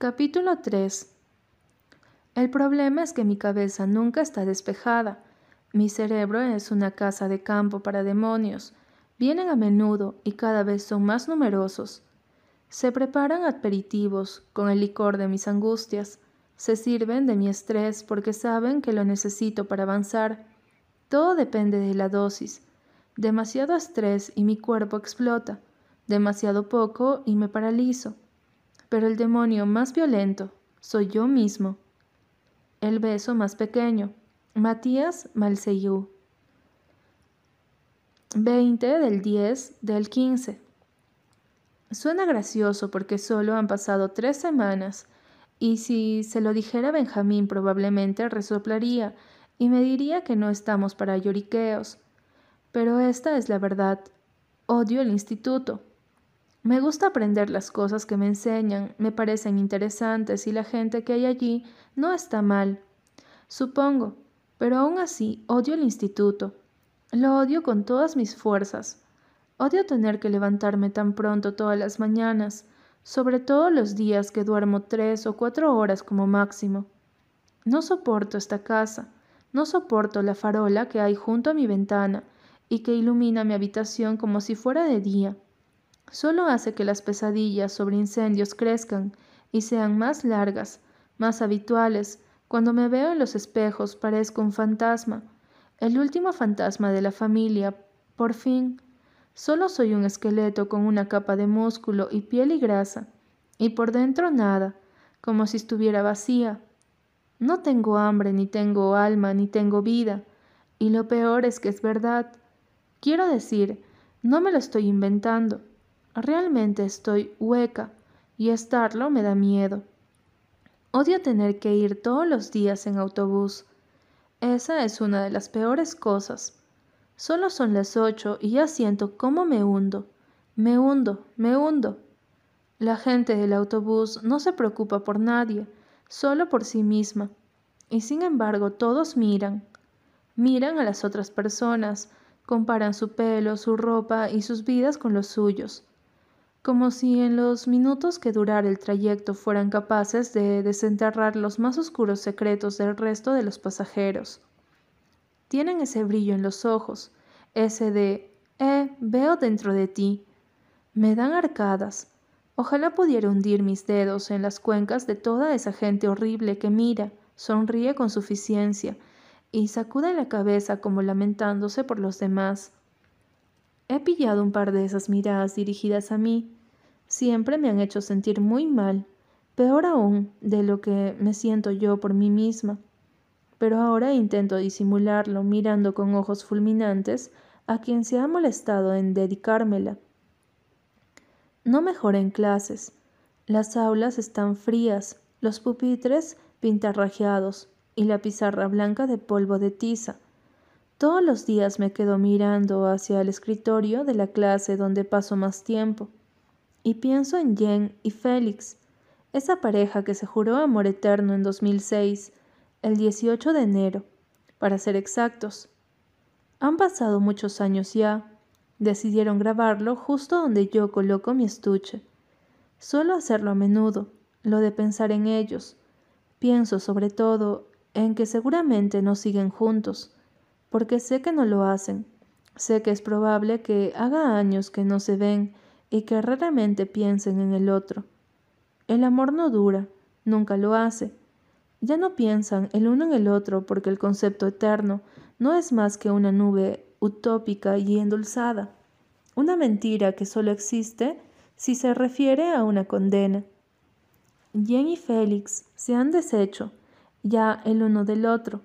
Capítulo 3 El problema es que mi cabeza nunca está despejada. Mi cerebro es una casa de campo para demonios. Vienen a menudo y cada vez son más numerosos. Se preparan aperitivos con el licor de mis angustias. Se sirven de mi estrés porque saben que lo necesito para avanzar. Todo depende de la dosis. Demasiado estrés y mi cuerpo explota. Demasiado poco y me paralizo. Pero el demonio más violento soy yo mismo. El beso más pequeño. Matías Malseyú. 20 del 10 del 15. Suena gracioso porque solo han pasado tres semanas, y si se lo dijera Benjamín probablemente resoplaría y me diría que no estamos para lloriqueos. Pero esta es la verdad. Odio el instituto. Me gusta aprender las cosas que me enseñan, me parecen interesantes y la gente que hay allí no está mal. Supongo, pero aún así odio el instituto. Lo odio con todas mis fuerzas. Odio tener que levantarme tan pronto todas las mañanas, sobre todo los días que duermo tres o cuatro horas como máximo. No soporto esta casa, no soporto la farola que hay junto a mi ventana y que ilumina mi habitación como si fuera de día solo hace que las pesadillas sobre incendios crezcan y sean más largas, más habituales. Cuando me veo en los espejos parezco un fantasma, el último fantasma de la familia. Por fin, solo soy un esqueleto con una capa de músculo y piel y grasa, y por dentro nada, como si estuviera vacía. No tengo hambre, ni tengo alma, ni tengo vida, y lo peor es que es verdad. Quiero decir, no me lo estoy inventando. Realmente estoy hueca y estarlo me da miedo. Odio tener que ir todos los días en autobús. Esa es una de las peores cosas. Solo son las ocho y ya siento cómo me hundo. Me hundo, me hundo. La gente del autobús no se preocupa por nadie, solo por sí misma. Y sin embargo todos miran. Miran a las otras personas, comparan su pelo, su ropa y sus vidas con los suyos como si en los minutos que durara el trayecto fueran capaces de desenterrar los más oscuros secretos del resto de los pasajeros. Tienen ese brillo en los ojos, ese de, eh, veo dentro de ti. Me dan arcadas. Ojalá pudiera hundir mis dedos en las cuencas de toda esa gente horrible que mira, sonríe con suficiencia y sacude la cabeza como lamentándose por los demás. He pillado un par de esas miradas dirigidas a mí. Siempre me han hecho sentir muy mal, peor aún de lo que me siento yo por mí misma. Pero ahora intento disimularlo mirando con ojos fulminantes a quien se ha molestado en dedicármela. No mejora en clases. Las aulas están frías, los pupitres pintarrajeados y la pizarra blanca de polvo de tiza. Todos los días me quedo mirando hacia el escritorio de la clase donde paso más tiempo. Y pienso en Jen y Félix, esa pareja que se juró amor eterno en 2006, el 18 de enero, para ser exactos. Han pasado muchos años ya. Decidieron grabarlo justo donde yo coloco mi estuche. Suelo hacerlo a menudo, lo de pensar en ellos. Pienso sobre todo en que seguramente no siguen juntos porque sé que no lo hacen. Sé que es probable que haga años que no se ven y que raramente piensen en el otro. El amor no dura, nunca lo hace. Ya no piensan el uno en el otro porque el concepto eterno no es más que una nube utópica y endulzada, una mentira que solo existe si se refiere a una condena. Jen y Félix se han deshecho ya el uno del otro,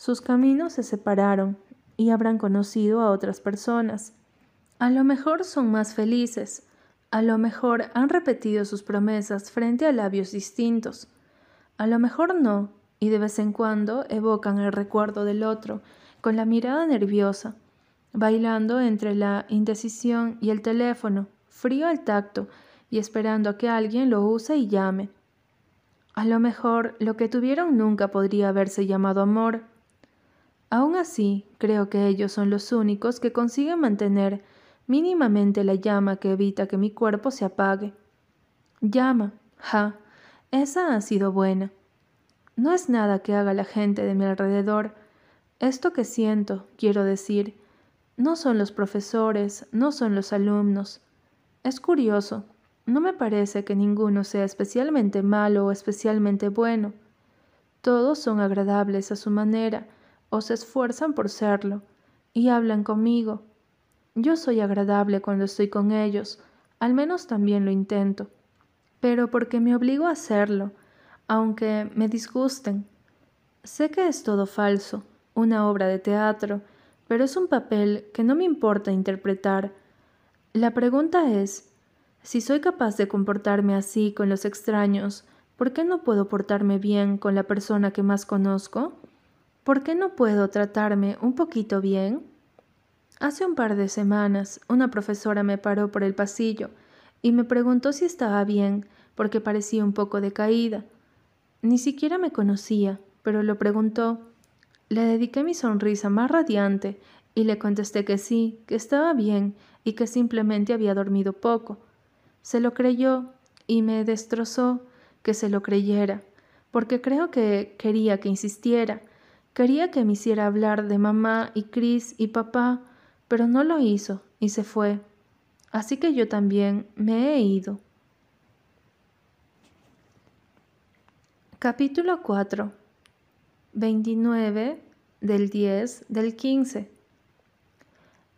sus caminos se separaron y habrán conocido a otras personas. A lo mejor son más felices, a lo mejor han repetido sus promesas frente a labios distintos, a lo mejor no, y de vez en cuando evocan el recuerdo del otro con la mirada nerviosa, bailando entre la indecisión y el teléfono, frío al tacto y esperando a que alguien lo use y llame. A lo mejor lo que tuvieron nunca podría haberse llamado amor, Aún así, creo que ellos son los únicos que consiguen mantener mínimamente la llama que evita que mi cuerpo se apague. Llama, ja, Esa ha sido buena. No es nada que haga la gente de mi alrededor. Esto que siento, quiero decir, no son los profesores, no son los alumnos. Es curioso, no me parece que ninguno sea especialmente malo o especialmente bueno. Todos son agradables a su manera, o se esfuerzan por serlo, y hablan conmigo. Yo soy agradable cuando estoy con ellos, al menos también lo intento, pero porque me obligo a hacerlo, aunque me disgusten. Sé que es todo falso, una obra de teatro, pero es un papel que no me importa interpretar. La pregunta es, si soy capaz de comportarme así con los extraños, ¿por qué no puedo portarme bien con la persona que más conozco? ¿Por qué no puedo tratarme un poquito bien? Hace un par de semanas una profesora me paró por el pasillo y me preguntó si estaba bien porque parecía un poco decaída. Ni siquiera me conocía, pero lo preguntó. Le dediqué mi sonrisa más radiante y le contesté que sí, que estaba bien y que simplemente había dormido poco. Se lo creyó y me destrozó que se lo creyera, porque creo que quería que insistiera, quería que me hiciera hablar de mamá y Chris y papá, pero no lo hizo y se fue. Así que yo también me he ido. Capítulo 4 29 del 10 del 15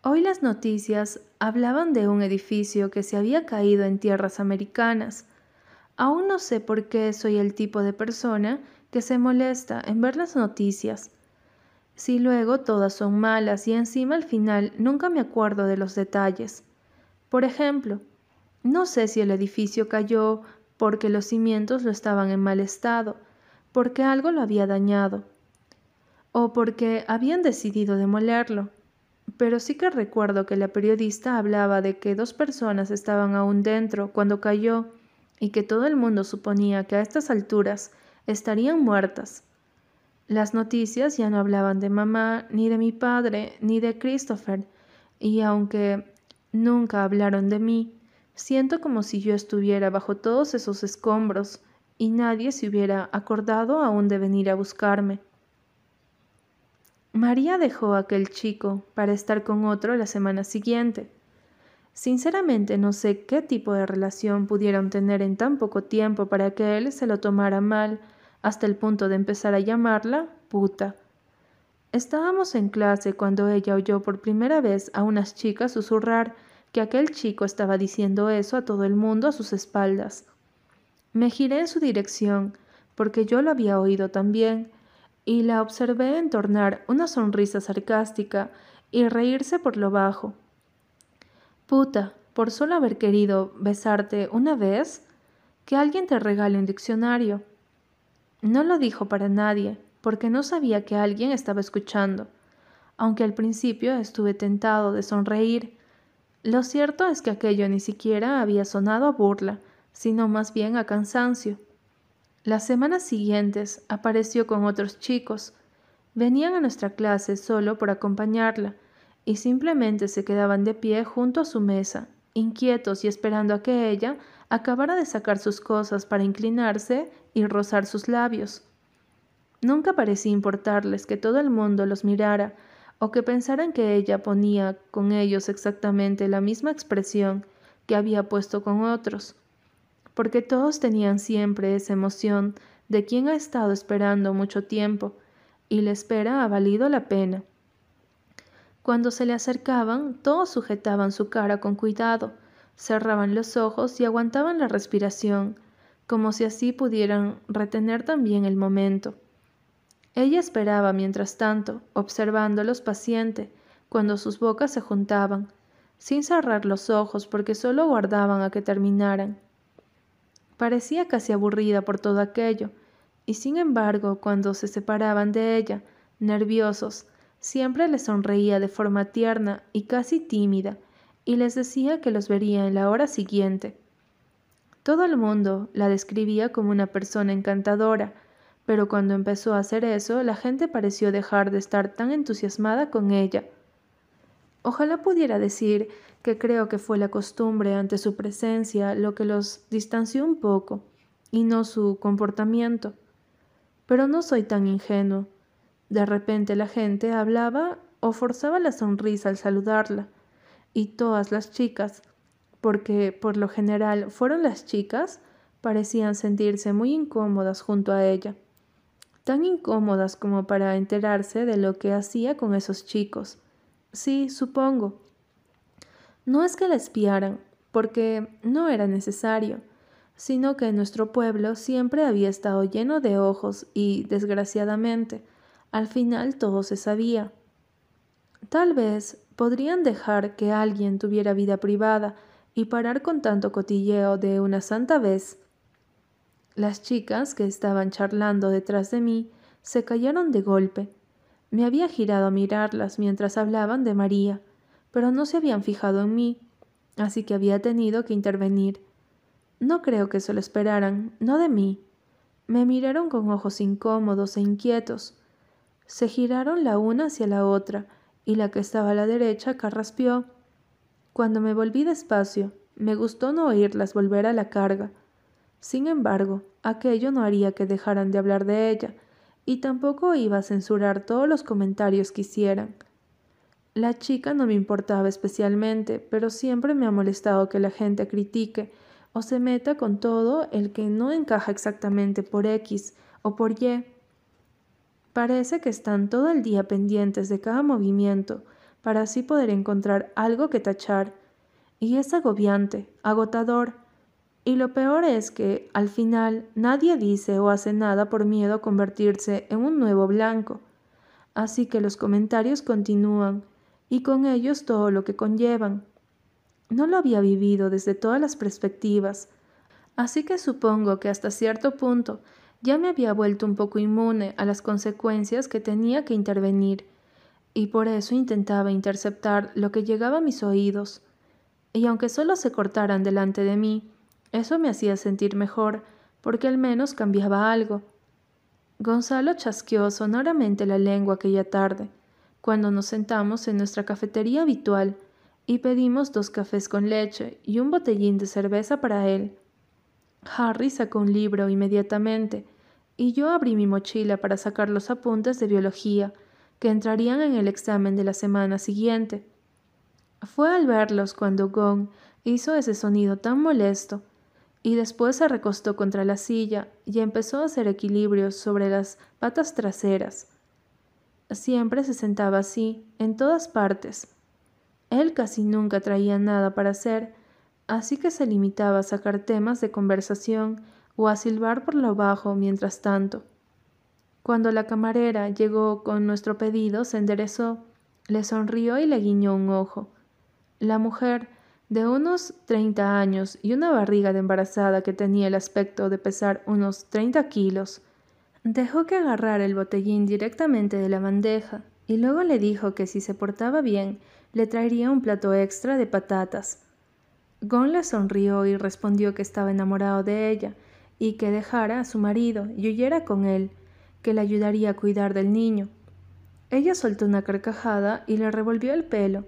Hoy las noticias hablaban de un edificio que se había caído en tierras americanas. Aún no sé por qué soy el tipo de persona que se molesta en ver las noticias, si luego todas son malas y encima al final nunca me acuerdo de los detalles. Por ejemplo, no sé si el edificio cayó porque los cimientos lo estaban en mal estado, porque algo lo había dañado, o porque habían decidido demolerlo. Pero sí que recuerdo que la periodista hablaba de que dos personas estaban aún dentro cuando cayó y que todo el mundo suponía que a estas alturas estarían muertas. Las noticias ya no hablaban de mamá, ni de mi padre, ni de Christopher, y aunque nunca hablaron de mí, siento como si yo estuviera bajo todos esos escombros y nadie se hubiera acordado aún de venir a buscarme. María dejó a aquel chico para estar con otro la semana siguiente. Sinceramente no sé qué tipo de relación pudieron tener en tan poco tiempo para que él se lo tomara mal hasta el punto de empezar a llamarla puta. Estábamos en clase cuando ella oyó por primera vez a unas chicas susurrar que aquel chico estaba diciendo eso a todo el mundo a sus espaldas. Me giré en su dirección, porque yo lo había oído también, y la observé entornar una sonrisa sarcástica y reírse por lo bajo. Puta, por solo haber querido besarte una vez, que alguien te regale un diccionario. No lo dijo para nadie, porque no sabía que alguien estaba escuchando, aunque al principio estuve tentado de sonreír. Lo cierto es que aquello ni siquiera había sonado a burla, sino más bien a cansancio. Las semanas siguientes apareció con otros chicos. Venían a nuestra clase solo por acompañarla, y simplemente se quedaban de pie junto a su mesa, inquietos y esperando a que ella acabara de sacar sus cosas para inclinarse y rozar sus labios. Nunca parecía importarles que todo el mundo los mirara o que pensaran que ella ponía con ellos exactamente la misma expresión que había puesto con otros, porque todos tenían siempre esa emoción de quien ha estado esperando mucho tiempo y la espera ha valido la pena. Cuando se le acercaban, todos sujetaban su cara con cuidado, cerraban los ojos y aguantaban la respiración, como si así pudieran retener también el momento. Ella esperaba mientras tanto, observándolos paciente, cuando sus bocas se juntaban, sin cerrar los ojos porque solo guardaban a que terminaran. Parecía casi aburrida por todo aquello, y sin embargo, cuando se separaban de ella, nerviosos, siempre les sonreía de forma tierna y casi tímida, y les decía que los vería en la hora siguiente. Todo el mundo la describía como una persona encantadora, pero cuando empezó a hacer eso, la gente pareció dejar de estar tan entusiasmada con ella. Ojalá pudiera decir que creo que fue la costumbre ante su presencia lo que los distanció un poco, y no su comportamiento. Pero no soy tan ingenuo. De repente la gente hablaba o forzaba la sonrisa al saludarla, y todas las chicas, porque por lo general fueron las chicas, parecían sentirse muy incómodas junto a ella, tan incómodas como para enterarse de lo que hacía con esos chicos. Sí, supongo. No es que la espiaran, porque no era necesario, sino que nuestro pueblo siempre había estado lleno de ojos y, desgraciadamente, al final todo se sabía. Tal vez podrían dejar que alguien tuviera vida privada y parar con tanto cotilleo de una santa vez. Las chicas que estaban charlando detrás de mí se callaron de golpe. Me había girado a mirarlas mientras hablaban de María, pero no se habían fijado en mí, así que había tenido que intervenir. No creo que se lo esperaran, no de mí. Me miraron con ojos incómodos e inquietos. Se giraron la una hacia la otra, y la que estaba a la derecha carraspeó. Cuando me volví despacio, me gustó no oírlas volver a la carga. Sin embargo, aquello no haría que dejaran de hablar de ella, y tampoco iba a censurar todos los comentarios que hicieran. La chica no me importaba especialmente, pero siempre me ha molestado que la gente critique o se meta con todo el que no encaja exactamente por X o por Y. Parece que están todo el día pendientes de cada movimiento para así poder encontrar algo que tachar. Y es agobiante, agotador. Y lo peor es que, al final, nadie dice o hace nada por miedo a convertirse en un nuevo blanco. Así que los comentarios continúan, y con ellos todo lo que conllevan. No lo había vivido desde todas las perspectivas, así que supongo que hasta cierto punto ya me había vuelto un poco inmune a las consecuencias que tenía que intervenir, y por eso intentaba interceptar lo que llegaba a mis oídos. Y aunque solo se cortaran delante de mí, eso me hacía sentir mejor, porque al menos cambiaba algo. Gonzalo chasqueó sonoramente la lengua aquella tarde, cuando nos sentamos en nuestra cafetería habitual y pedimos dos cafés con leche y un botellín de cerveza para él. Harry sacó un libro inmediatamente y yo abrí mi mochila para sacar los apuntes de biología que entrarían en el examen de la semana siguiente. Fue al verlos cuando Gong hizo ese sonido tan molesto y después se recostó contra la silla y empezó a hacer equilibrios sobre las patas traseras. Siempre se sentaba así, en todas partes. Él casi nunca traía nada para hacer, así que se limitaba a sacar temas de conversación o a silbar por lo bajo mientras tanto. Cuando la camarera llegó con nuestro pedido, se enderezó, le sonrió y le guiñó un ojo. La mujer, de unos treinta años y una barriga de embarazada que tenía el aspecto de pesar unos treinta kilos, dejó que agarrara el botellín directamente de la bandeja y luego le dijo que si se portaba bien le traería un plato extra de patatas. Gon le sonrió y respondió que estaba enamorado de ella y que dejara a su marido y huyera con él, que le ayudaría a cuidar del niño. Ella soltó una carcajada y le revolvió el pelo.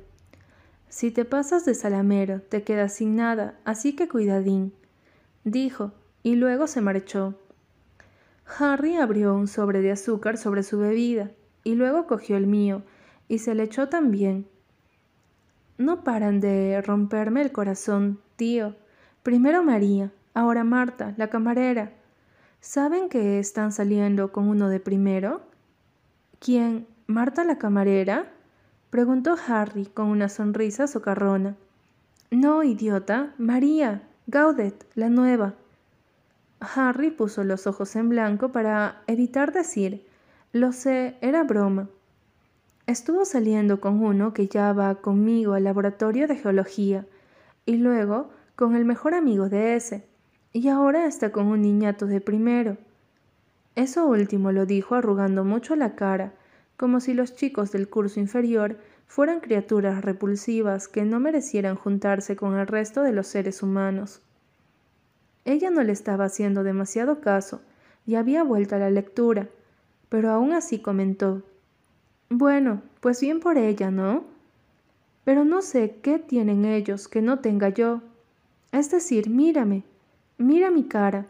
Si te pasas de salamero, te quedas sin nada, así que cuidadín, dijo, y luego se marchó. Harry abrió un sobre de azúcar sobre su bebida, y luego cogió el mío, y se le echó también. No paran de romperme el corazón, tío. Primero María, Ahora Marta, la camarera. ¿Saben que están saliendo con uno de primero? ¿Quién? ¿Marta la camarera? preguntó Harry con una sonrisa socarrona. No, idiota, María, Gaudet, la nueva. Harry puso los ojos en blanco para evitar decir, lo sé, era broma. Estuvo saliendo con uno que ya va conmigo al laboratorio de geología y luego con el mejor amigo de ese, y ahora está con un niñato de primero. Eso último lo dijo arrugando mucho la cara, como si los chicos del curso inferior fueran criaturas repulsivas que no merecieran juntarse con el resto de los seres humanos. Ella no le estaba haciendo demasiado caso y había vuelto a la lectura, pero aún así comentó Bueno, pues bien por ella, ¿no? Pero no sé qué tienen ellos que no tenga yo. Es decir, mírame, Mira mi cara.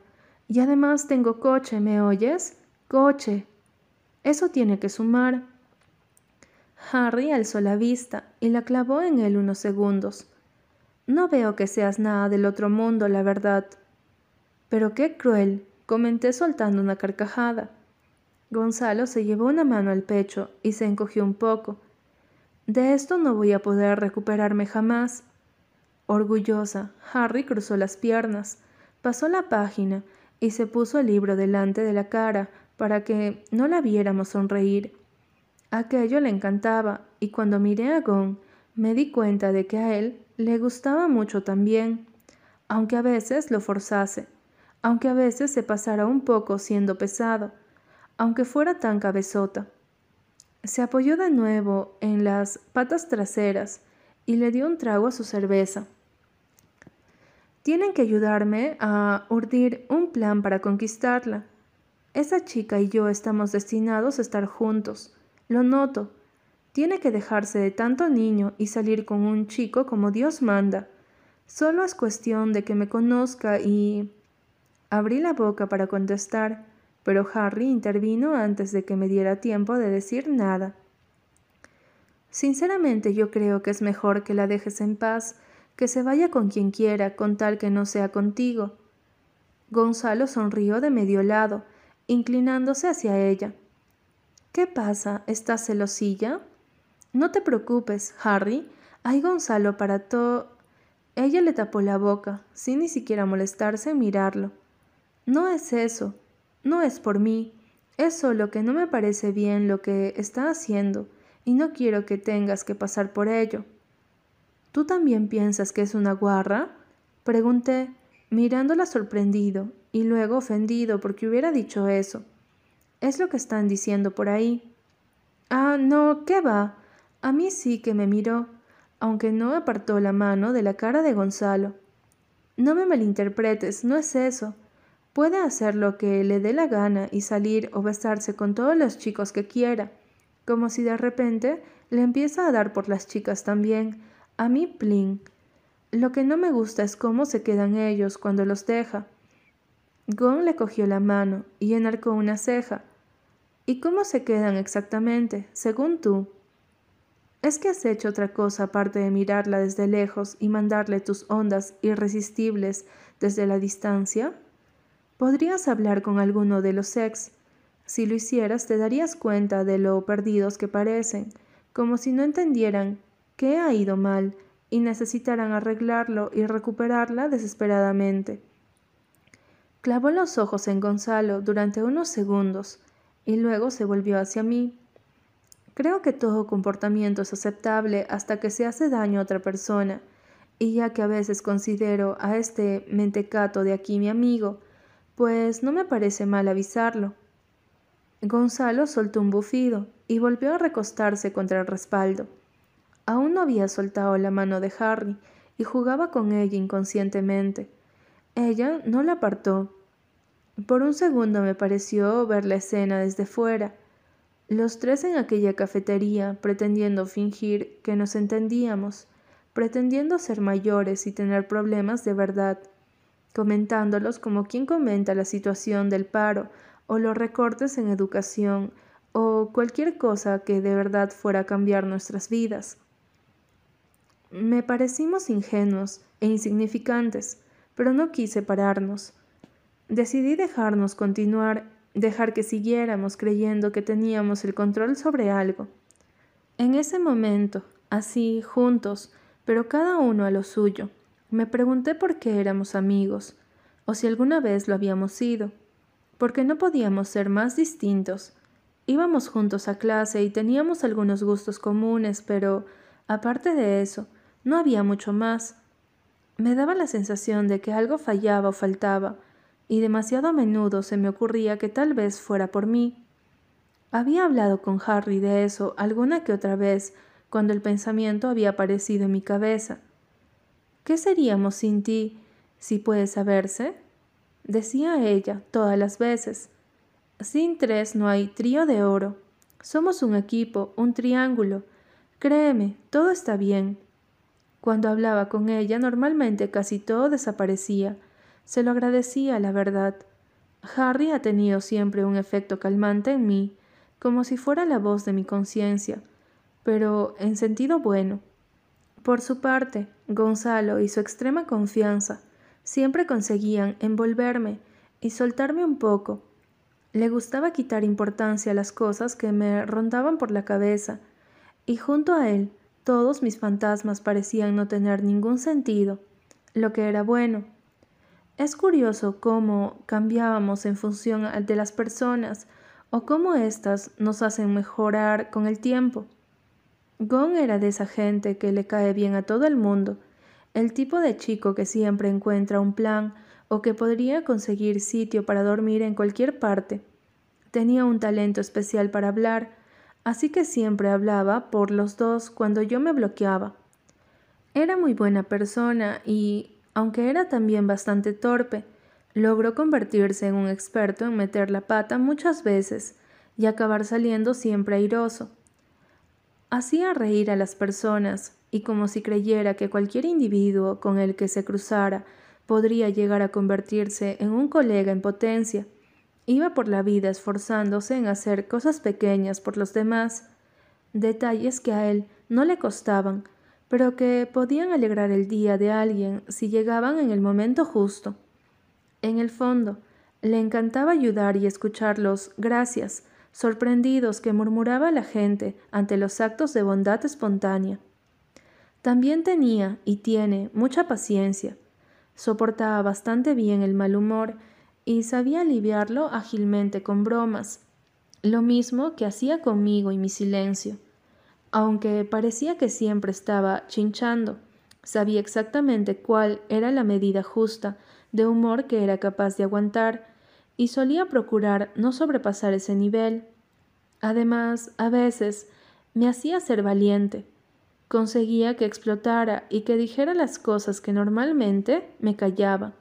Y además tengo coche, ¿me oyes? Coche. Eso tiene que sumar. Harry alzó la vista y la clavó en él unos segundos. No veo que seas nada del otro mundo, la verdad. Pero qué cruel, comenté soltando una carcajada. Gonzalo se llevó una mano al pecho y se encogió un poco. De esto no voy a poder recuperarme jamás. Orgullosa, Harry cruzó las piernas, pasó la página y se puso el libro delante de la cara para que no la viéramos sonreír. Aquello le encantaba y cuando miré a Gon me di cuenta de que a él le gustaba mucho también, aunque a veces lo forzase, aunque a veces se pasara un poco siendo pesado, aunque fuera tan cabezota. Se apoyó de nuevo en las patas traseras y le dio un trago a su cerveza. Tienen que ayudarme a urdir un plan para conquistarla. Esa chica y yo estamos destinados a estar juntos. Lo noto. Tiene que dejarse de tanto niño y salir con un chico como Dios manda. Solo es cuestión de que me conozca y... Abrí la boca para contestar pero Harry intervino antes de que me diera tiempo de decir nada. Sinceramente yo creo que es mejor que la dejes en paz, que se vaya con quien quiera, con tal que no sea contigo. Gonzalo sonrió de medio lado, inclinándose hacia ella. ¿Qué pasa? ¿Estás celosilla? No te preocupes, Harry. Hay Gonzalo para todo. Ella le tapó la boca, sin ni siquiera molestarse en mirarlo. No es eso, no es por mí, es solo que no me parece bien lo que está haciendo y no quiero que tengas que pasar por ello. ¿Tú también piensas que es una guarra? Pregunté, mirándola sorprendido y luego ofendido porque hubiera dicho eso. Es lo que están diciendo por ahí. Ah, no, ¿qué va? A mí sí que me miró, aunque no apartó la mano de la cara de Gonzalo. No me malinterpretes, no es eso. Puede hacer lo que le dé la gana y salir o besarse con todos los chicos que quiera, como si de repente le empieza a dar por las chicas también. A mí, plin. Lo que no me gusta es cómo se quedan ellos cuando los deja. Gon le cogió la mano y enarcó una ceja. ¿Y cómo se quedan exactamente, según tú? ¿Es que has hecho otra cosa aparte de mirarla desde lejos y mandarle tus ondas irresistibles desde la distancia? Podrías hablar con alguno de los ex. Si lo hicieras te darías cuenta de lo perdidos que parecen, como si no entendieran qué ha ido mal y necesitaran arreglarlo y recuperarla desesperadamente. Clavó los ojos en Gonzalo durante unos segundos y luego se volvió hacia mí. Creo que todo comportamiento es aceptable hasta que se hace daño a otra persona, y ya que a veces considero a este mentecato de aquí mi amigo, pues no me parece mal avisarlo. Gonzalo soltó un bufido y volvió a recostarse contra el respaldo. Aún no había soltado la mano de Harry y jugaba con ella inconscientemente. Ella no la apartó. Por un segundo me pareció ver la escena desde fuera. Los tres en aquella cafetería, pretendiendo fingir que nos entendíamos, pretendiendo ser mayores y tener problemas de verdad comentándolos como quien comenta la situación del paro o los recortes en educación o cualquier cosa que de verdad fuera a cambiar nuestras vidas. Me parecimos ingenuos e insignificantes, pero no quise pararnos. Decidí dejarnos continuar, dejar que siguiéramos creyendo que teníamos el control sobre algo. En ese momento, así, juntos, pero cada uno a lo suyo, me pregunté por qué éramos amigos, o si alguna vez lo habíamos sido, porque no podíamos ser más distintos. Íbamos juntos a clase y teníamos algunos gustos comunes, pero, aparte de eso, no había mucho más. Me daba la sensación de que algo fallaba o faltaba, y demasiado a menudo se me ocurría que tal vez fuera por mí. Había hablado con Harry de eso alguna que otra vez, cuando el pensamiento había aparecido en mi cabeza, ¿Qué seríamos sin ti, si puede saberse? Decía ella todas las veces. Sin tres no hay trío de oro. Somos un equipo, un triángulo. Créeme, todo está bien. Cuando hablaba con ella normalmente casi todo desaparecía. Se lo agradecía, la verdad. Harry ha tenido siempre un efecto calmante en mí, como si fuera la voz de mi conciencia, pero en sentido bueno. Por su parte, Gonzalo y su extrema confianza siempre conseguían envolverme y soltarme un poco. Le gustaba quitar importancia a las cosas que me rondaban por la cabeza, y junto a él todos mis fantasmas parecían no tener ningún sentido, lo que era bueno. Es curioso cómo cambiábamos en función de las personas o cómo éstas nos hacen mejorar con el tiempo. Gon era de esa gente que le cae bien a todo el mundo, el tipo de chico que siempre encuentra un plan o que podría conseguir sitio para dormir en cualquier parte. Tenía un talento especial para hablar, así que siempre hablaba por los dos cuando yo me bloqueaba. Era muy buena persona y aunque era también bastante torpe, logró convertirse en un experto en meter la pata muchas veces y acabar saliendo siempre airoso. Hacía reír a las personas y como si creyera que cualquier individuo con el que se cruzara podría llegar a convertirse en un colega en potencia. Iba por la vida esforzándose en hacer cosas pequeñas por los demás, detalles que a él no le costaban, pero que podían alegrar el día de alguien si llegaban en el momento justo. En el fondo, le encantaba ayudar y escuchar los gracias, sorprendidos que murmuraba la gente ante los actos de bondad espontánea. También tenía y tiene mucha paciencia, soportaba bastante bien el mal humor y sabía aliviarlo ágilmente con bromas, lo mismo que hacía conmigo y mi silencio aunque parecía que siempre estaba chinchando. Sabía exactamente cuál era la medida justa de humor que era capaz de aguantar y solía procurar no sobrepasar ese nivel. Además, a veces me hacía ser valiente. Conseguía que explotara y que dijera las cosas que normalmente me callaba.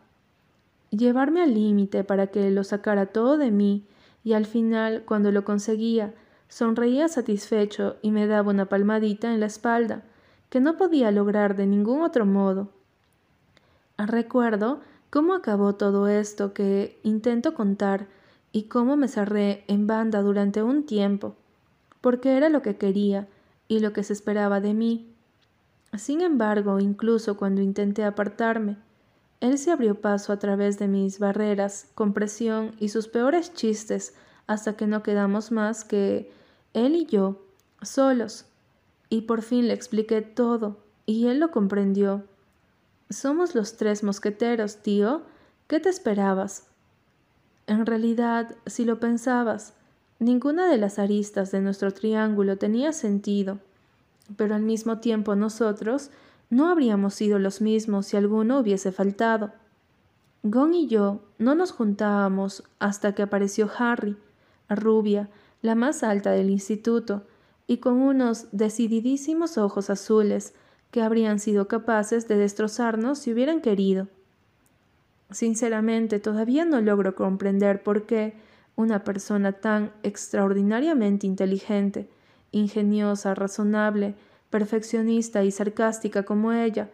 Llevarme al límite para que lo sacara todo de mí y al final, cuando lo conseguía, Sonreía satisfecho y me daba una palmadita en la espalda, que no podía lograr de ningún otro modo. Recuerdo cómo acabó todo esto que intento contar y cómo me cerré en banda durante un tiempo, porque era lo que quería y lo que se esperaba de mí. Sin embargo, incluso cuando intenté apartarme, él se abrió paso a través de mis barreras, con presión y sus peores chistes, hasta que no quedamos más que él y yo, solos. Y por fin le expliqué todo, y él lo comprendió. Somos los tres mosqueteros, tío. ¿Qué te esperabas? En realidad, si lo pensabas, ninguna de las aristas de nuestro triángulo tenía sentido, pero al mismo tiempo nosotros no habríamos sido los mismos si alguno hubiese faltado. Gon y yo no nos juntábamos hasta que apareció Harry, rubia, la más alta del instituto, y con unos decididísimos ojos azules que habrían sido capaces de destrozarnos si hubieran querido. Sinceramente, todavía no logro comprender por qué una persona tan extraordinariamente inteligente, ingeniosa, razonable, perfeccionista y sarcástica como ella,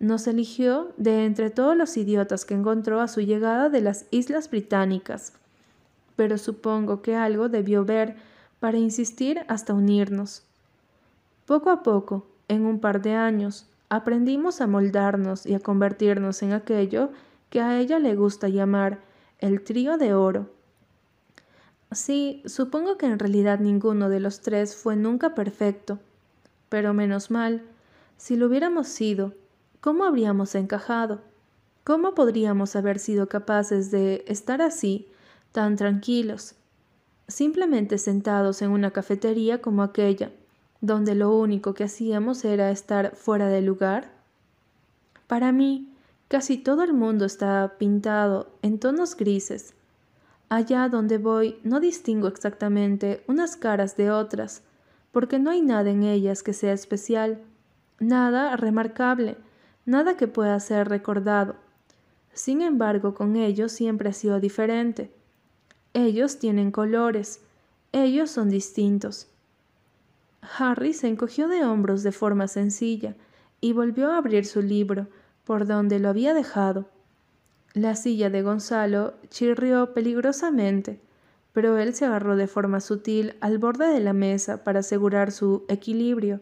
nos eligió de entre todos los idiotas que encontró a su llegada de las Islas Británicas pero supongo que algo debió ver para insistir hasta unirnos. Poco a poco, en un par de años, aprendimos a moldarnos y a convertirnos en aquello que a ella le gusta llamar el trío de oro. Sí, supongo que en realidad ninguno de los tres fue nunca perfecto, pero menos mal, si lo hubiéramos sido, ¿cómo habríamos encajado? ¿Cómo podríamos haber sido capaces de estar así tan tranquilos, simplemente sentados en una cafetería como aquella, donde lo único que hacíamos era estar fuera de lugar? Para mí, casi todo el mundo está pintado en tonos grises. Allá donde voy no distingo exactamente unas caras de otras, porque no hay nada en ellas que sea especial, nada remarcable, nada que pueda ser recordado. Sin embargo, con ellos siempre ha sido diferente. Ellos tienen colores, ellos son distintos. Harry se encogió de hombros de forma sencilla y volvió a abrir su libro por donde lo había dejado. La silla de Gonzalo chirrió peligrosamente, pero él se agarró de forma sutil al borde de la mesa para asegurar su equilibrio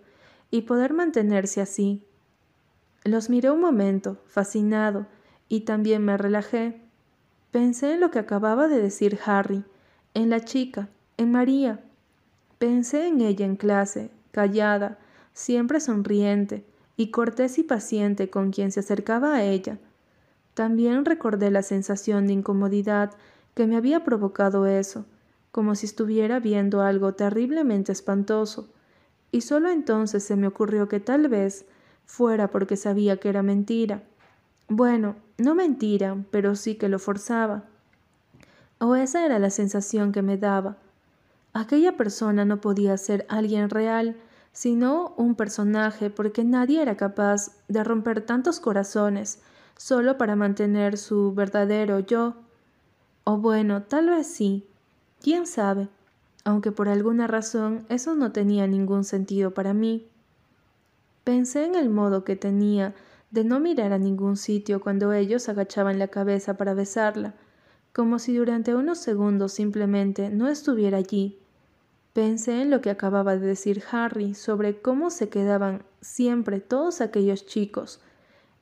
y poder mantenerse así. Los miré un momento, fascinado, y también me relajé. Pensé en lo que acababa de decir Harry, en la chica, en María. Pensé en ella en clase, callada, siempre sonriente, y cortés y paciente con quien se acercaba a ella. También recordé la sensación de incomodidad que me había provocado eso, como si estuviera viendo algo terriblemente espantoso, y solo entonces se me ocurrió que tal vez fuera porque sabía que era mentira. Bueno, no mentira, pero sí que lo forzaba. O esa era la sensación que me daba. Aquella persona no podía ser alguien real, sino un personaje, porque nadie era capaz de romper tantos corazones solo para mantener su verdadero yo. O bueno, tal vez sí, quién sabe, aunque por alguna razón eso no tenía ningún sentido para mí. Pensé en el modo que tenía de no mirar a ningún sitio cuando ellos agachaban la cabeza para besarla, como si durante unos segundos simplemente no estuviera allí. Pensé en lo que acababa de decir Harry sobre cómo se quedaban siempre todos aquellos chicos,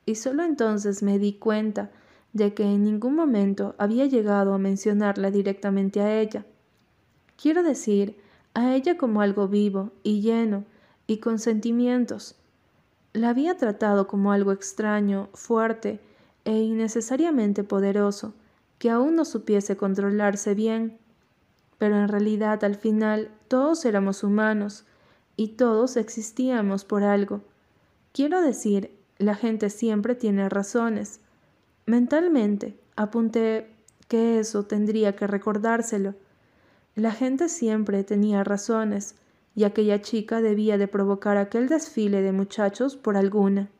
y solo entonces me di cuenta de que en ningún momento había llegado a mencionarla directamente a ella. Quiero decir, a ella como algo vivo y lleno y con sentimientos, la había tratado como algo extraño, fuerte e innecesariamente poderoso, que aún no supiese controlarse bien. Pero en realidad al final todos éramos humanos y todos existíamos por algo. Quiero decir, la gente siempre tiene razones. Mentalmente apunté que eso tendría que recordárselo. La gente siempre tenía razones, y aquella chica debía de provocar aquel desfile de muchachos por alguna.